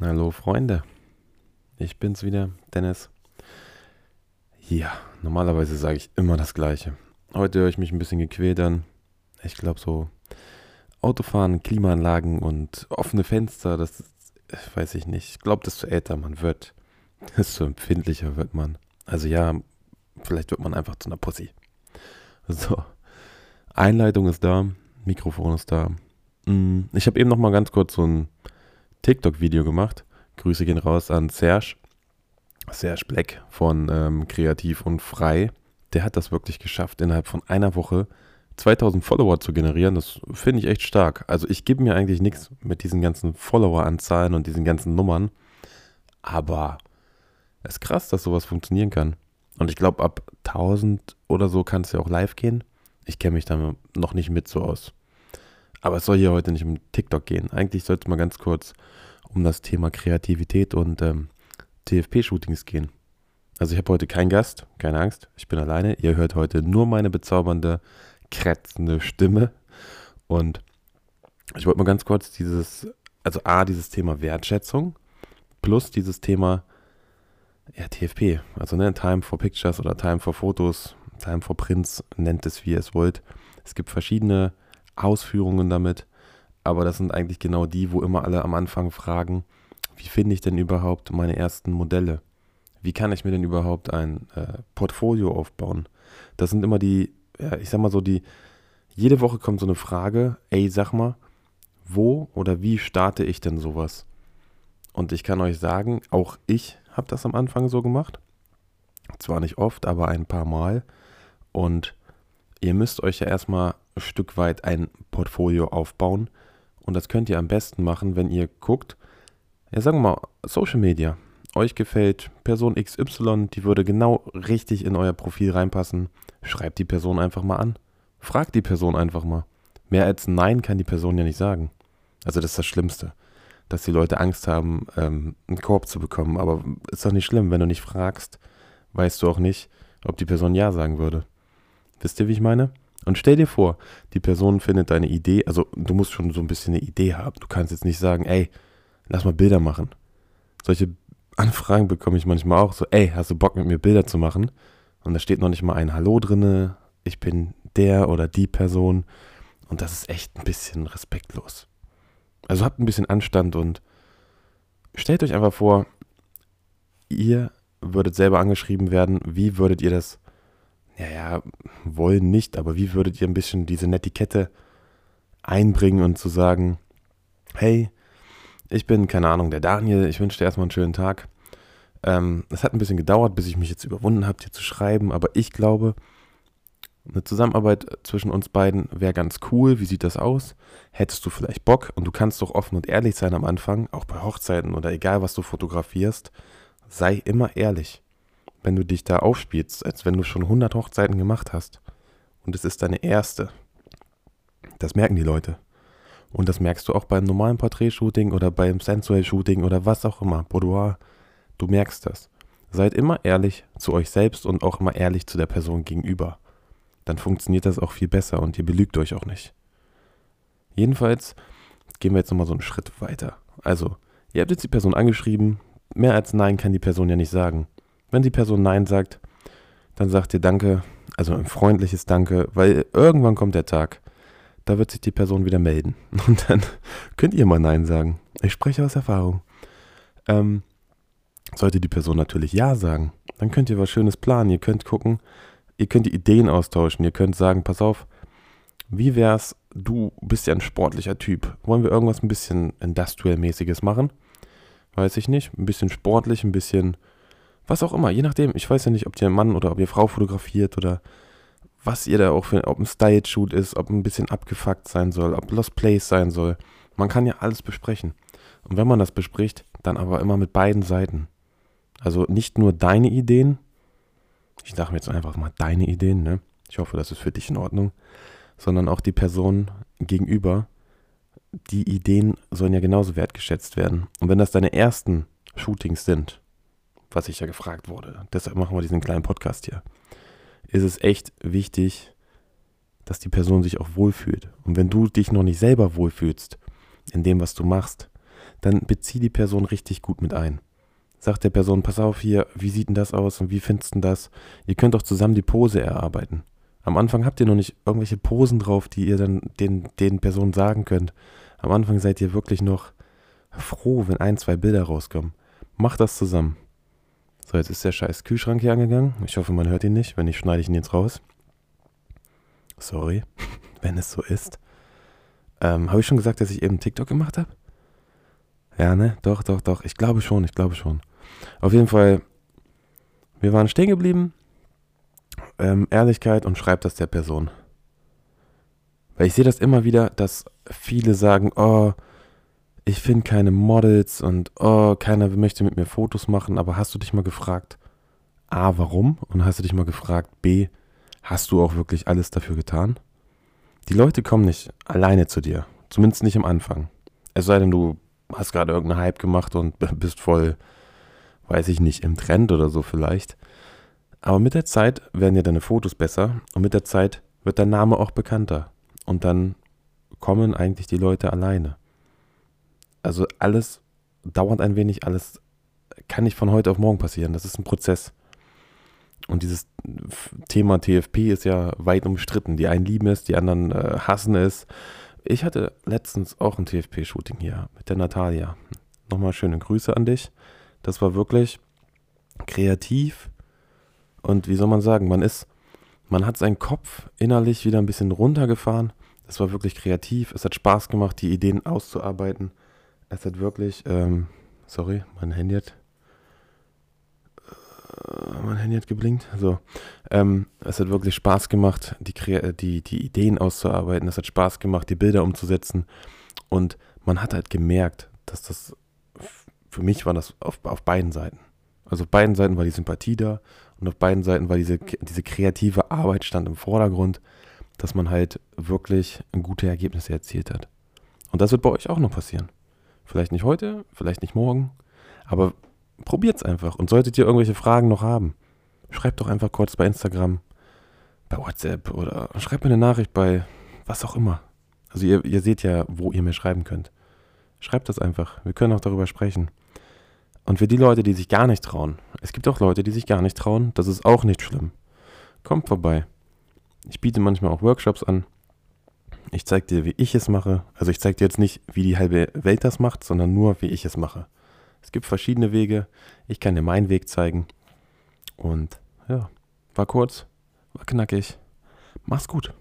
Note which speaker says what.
Speaker 1: Hallo Freunde, ich bin's wieder, Dennis. Ja, normalerweise sage ich immer das Gleiche. Heute höre ich mich ein bisschen gequält an. Ich glaube so Autofahren, Klimaanlagen und offene Fenster, das weiß ich nicht. Ich glaube, desto älter man wird, desto empfindlicher wird man. Also ja, vielleicht wird man einfach zu einer Pussy. So, Einleitung ist da, Mikrofon ist da. Mm, ich habe eben noch mal ganz kurz so ein TikTok-Video gemacht. Grüße gehen raus an Serge. Serge Black von ähm, Kreativ und Frei. Der hat das wirklich geschafft, innerhalb von einer Woche 2000 Follower zu generieren. Das finde ich echt stark. Also ich gebe mir eigentlich nichts mit diesen ganzen Follower-Anzahlen und diesen ganzen Nummern. Aber es ist krass, dass sowas funktionieren kann. Und ich glaube, ab 1000 oder so kann es ja auch live gehen. Ich kenne mich da noch nicht mit so aus. Aber es soll hier heute nicht um TikTok gehen. Eigentlich sollte es mal ganz kurz um das Thema Kreativität und ähm, TFP-Shootings gehen. Also ich habe heute keinen Gast, keine Angst, ich bin alleine. Ihr hört heute nur meine bezaubernde, kratzende Stimme. Und ich wollte mal ganz kurz dieses, also A, dieses Thema Wertschätzung plus dieses Thema ja, TFP, also ne, Time for Pictures oder Time for Fotos, Time for Prints, nennt es wie ihr es wollt. Es gibt verschiedene Ausführungen damit, aber das sind eigentlich genau die, wo immer alle am Anfang fragen, wie finde ich denn überhaupt meine ersten Modelle? Wie kann ich mir denn überhaupt ein äh, Portfolio aufbauen? Das sind immer die, ja, ich sag mal so, die, jede Woche kommt so eine Frage, ey, sag mal, wo oder wie starte ich denn sowas? Und ich kann euch sagen, auch ich habe das am Anfang so gemacht. Zwar nicht oft, aber ein paar Mal. Und ihr müsst euch ja erstmal Stück weit ein Portfolio aufbauen. Und das könnt ihr am besten machen, wenn ihr guckt, ja sagen wir mal, Social Media. Euch gefällt Person XY, die würde genau richtig in euer Profil reinpassen. Schreibt die Person einfach mal an. Fragt die Person einfach mal. Mehr als Nein kann die Person ja nicht sagen. Also das ist das Schlimmste. Dass die Leute Angst haben, ähm, einen Korb zu bekommen. Aber ist doch nicht schlimm, wenn du nicht fragst, weißt du auch nicht, ob die Person Ja sagen würde. Wisst ihr, wie ich meine? Und stell dir vor, die Person findet deine Idee, also du musst schon so ein bisschen eine Idee haben. Du kannst jetzt nicht sagen, ey, lass mal Bilder machen. Solche Anfragen bekomme ich manchmal auch so, ey, hast du Bock mit mir Bilder zu machen? Und da steht noch nicht mal ein Hallo drinne, ich bin der oder die Person. Und das ist echt ein bisschen respektlos. Also habt ein bisschen Anstand und stellt euch einfach vor, ihr würdet selber angeschrieben werden, wie würdet ihr das ja, ja, wollen nicht, aber wie würdet ihr ein bisschen diese Netiquette einbringen und zu sagen, hey, ich bin, keine Ahnung, der Daniel, ich wünsche dir erstmal einen schönen Tag. Ähm, es hat ein bisschen gedauert, bis ich mich jetzt überwunden habe, dir zu schreiben, aber ich glaube, eine Zusammenarbeit zwischen uns beiden wäre ganz cool. Wie sieht das aus? Hättest du vielleicht Bock? Und du kannst doch offen und ehrlich sein am Anfang, auch bei Hochzeiten oder egal, was du fotografierst. Sei immer ehrlich wenn du dich da aufspielst, als wenn du schon 100 Hochzeiten gemacht hast und es ist deine erste. Das merken die Leute. Und das merkst du auch beim normalen Porträtshooting oder beim Sensual-Shooting oder was auch immer, Boudoir. Du merkst das. Seid immer ehrlich zu euch selbst und auch immer ehrlich zu der Person gegenüber. Dann funktioniert das auch viel besser und ihr belügt euch auch nicht. Jedenfalls gehen wir jetzt nochmal so einen Schritt weiter. Also, ihr habt jetzt die Person angeschrieben. Mehr als Nein kann die Person ja nicht sagen. Wenn die Person Nein sagt, dann sagt ihr Danke, also ein freundliches Danke, weil irgendwann kommt der Tag, da wird sich die Person wieder melden. Und dann könnt ihr mal Nein sagen. Ich spreche aus Erfahrung. Ähm, sollte die Person natürlich Ja sagen, dann könnt ihr was Schönes planen. Ihr könnt gucken, ihr könnt die Ideen austauschen. Ihr könnt sagen, pass auf, wie wär's, du bist ja ein sportlicher Typ. Wollen wir irgendwas ein bisschen Industrial-mäßiges machen? Weiß ich nicht. Ein bisschen sportlich, ein bisschen was auch immer, je nachdem. Ich weiß ja nicht, ob ihr Mann oder ob ihr Frau fotografiert oder was ihr da auch für, ob ein Style-Shoot ist, ob ein bisschen abgefuckt sein soll, ob Lost Place sein soll. Man kann ja alles besprechen. Und wenn man das bespricht, dann aber immer mit beiden Seiten. Also nicht nur deine Ideen, ich dachte mir jetzt einfach mal deine Ideen, ne? Ich hoffe, das ist für dich in Ordnung, sondern auch die Person gegenüber. Die Ideen sollen ja genauso wertgeschätzt werden. Und wenn das deine ersten Shootings sind, was ich ja gefragt wurde, deshalb machen wir diesen kleinen Podcast hier, ist es echt wichtig, dass die Person sich auch wohlfühlt. Und wenn du dich noch nicht selber wohlfühlst in dem, was du machst, dann bezieh die Person richtig gut mit ein. Sag der Person, pass auf hier, wie sieht denn das aus und wie findest du das? Ihr könnt auch zusammen die Pose erarbeiten. Am Anfang habt ihr noch nicht irgendwelche Posen drauf, die ihr dann den, den Personen sagen könnt. Am Anfang seid ihr wirklich noch froh, wenn ein, zwei Bilder rauskommen. Macht das zusammen. So, jetzt ist der scheiß Kühlschrank hier angegangen. Ich hoffe, man hört ihn nicht. Wenn nicht, schneide ich ihn jetzt raus. Sorry, wenn es so ist. Ähm, habe ich schon gesagt, dass ich eben TikTok gemacht habe? Ja, ne? Doch, doch, doch. Ich glaube schon, ich glaube schon. Auf jeden Fall, wir waren stehen geblieben. Ähm, Ehrlichkeit und schreibt das der Person. Weil ich sehe das immer wieder, dass viele sagen, oh, ich finde keine Models und oh, keiner möchte mit mir Fotos machen, aber hast du dich mal gefragt, A, warum? Und hast du dich mal gefragt, B, hast du auch wirklich alles dafür getan? Die Leute kommen nicht alleine zu dir, zumindest nicht am Anfang. Es sei denn, du hast gerade irgendeinen Hype gemacht und bist voll, weiß ich nicht, im Trend oder so vielleicht. Aber mit der Zeit werden ja deine Fotos besser und mit der Zeit wird dein Name auch bekannter. Und dann kommen eigentlich die Leute alleine. Also alles dauert ein wenig, alles kann nicht von heute auf morgen passieren. Das ist ein Prozess. Und dieses Thema TFP ist ja weit umstritten. Die einen lieben es, die anderen äh, hassen es. Ich hatte letztens auch ein TFP-Shooting hier mit der Natalia. Nochmal schöne Grüße an dich. Das war wirklich kreativ und wie soll man sagen, man ist, man hat seinen Kopf innerlich wieder ein bisschen runtergefahren. Es war wirklich kreativ. Es hat Spaß gemacht, die Ideen auszuarbeiten. Es hat wirklich, ähm, sorry, mein Handy hat mein Handy hat geblinkt. So. Ähm, es hat wirklich Spaß gemacht, die, die, die Ideen auszuarbeiten. Es hat Spaß gemacht, die Bilder umzusetzen. Und man hat halt gemerkt, dass das, für mich war das auf, auf beiden Seiten. Also auf beiden Seiten war die Sympathie da und auf beiden Seiten war diese, diese kreative Arbeit stand im Vordergrund, dass man halt wirklich gute Ergebnisse erzielt hat. Und das wird bei euch auch noch passieren. Vielleicht nicht heute, vielleicht nicht morgen, aber probiert es einfach. Und solltet ihr irgendwelche Fragen noch haben, schreibt doch einfach kurz bei Instagram, bei WhatsApp oder schreibt mir eine Nachricht bei was auch immer. Also ihr, ihr seht ja, wo ihr mir schreiben könnt. Schreibt das einfach. Wir können auch darüber sprechen. Und für die Leute, die sich gar nicht trauen, es gibt auch Leute, die sich gar nicht trauen, das ist auch nicht schlimm. Kommt vorbei. Ich biete manchmal auch Workshops an. Ich zeige dir, wie ich es mache. Also ich zeige dir jetzt nicht, wie die halbe Welt das macht, sondern nur, wie ich es mache. Es gibt verschiedene Wege. Ich kann dir meinen Weg zeigen. Und ja, war kurz, war knackig. Mach's gut.